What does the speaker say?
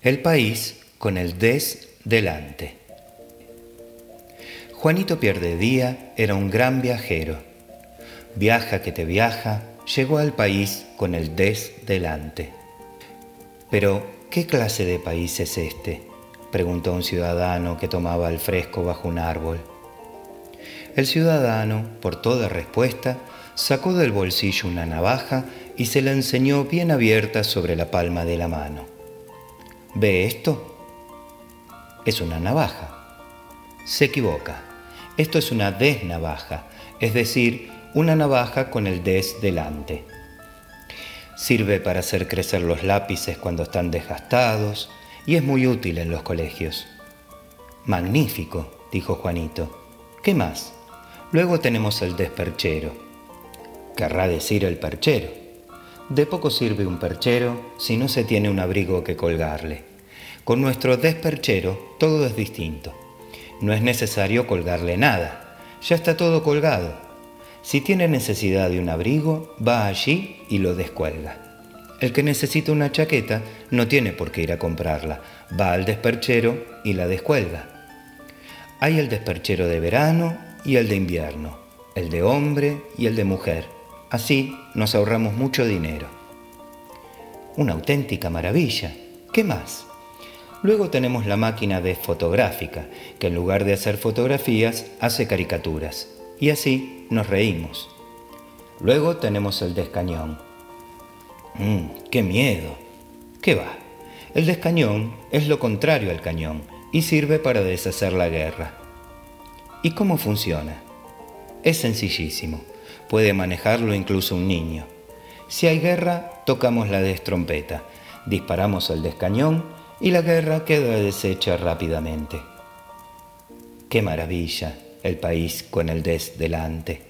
El país con el des delante. Juanito Pierdedía era un gran viajero. Viaja que te viaja, llegó al país con el des delante. Pero, ¿qué clase de país es este? preguntó un ciudadano que tomaba el fresco bajo un árbol. El ciudadano, por toda respuesta, sacó del bolsillo una navaja y se la enseñó bien abierta sobre la palma de la mano. ¿Ve esto? Es una navaja. Se equivoca. Esto es una desnavaja, es decir, una navaja con el des delante. Sirve para hacer crecer los lápices cuando están desgastados y es muy útil en los colegios. Magnífico, dijo Juanito. ¿Qué más? Luego tenemos el desperchero. Querrá decir el perchero. De poco sirve un perchero si no se tiene un abrigo que colgarle. Con nuestro desperchero todo es distinto. No es necesario colgarle nada, ya está todo colgado. Si tiene necesidad de un abrigo, va allí y lo descuelga. El que necesita una chaqueta no tiene por qué ir a comprarla, va al desperchero y la descuelga. Hay el desperchero de verano y el de invierno, el de hombre y el de mujer Así nos ahorramos mucho dinero. Una auténtica maravilla. ¿Qué más? Luego tenemos la máquina de fotográfica, que en lugar de hacer fotografías, hace caricaturas. Y así nos reímos. Luego tenemos el descañón. ¡Mmm, qué miedo! ¿Qué va? El descañón es lo contrario al cañón y sirve para deshacer la guerra. ¿Y cómo funciona? Es sencillísimo puede manejarlo incluso un niño. Si hay guerra, tocamos la destrompeta, disparamos el descañón y la guerra queda deshecha rápidamente. Qué maravilla el país con el des delante.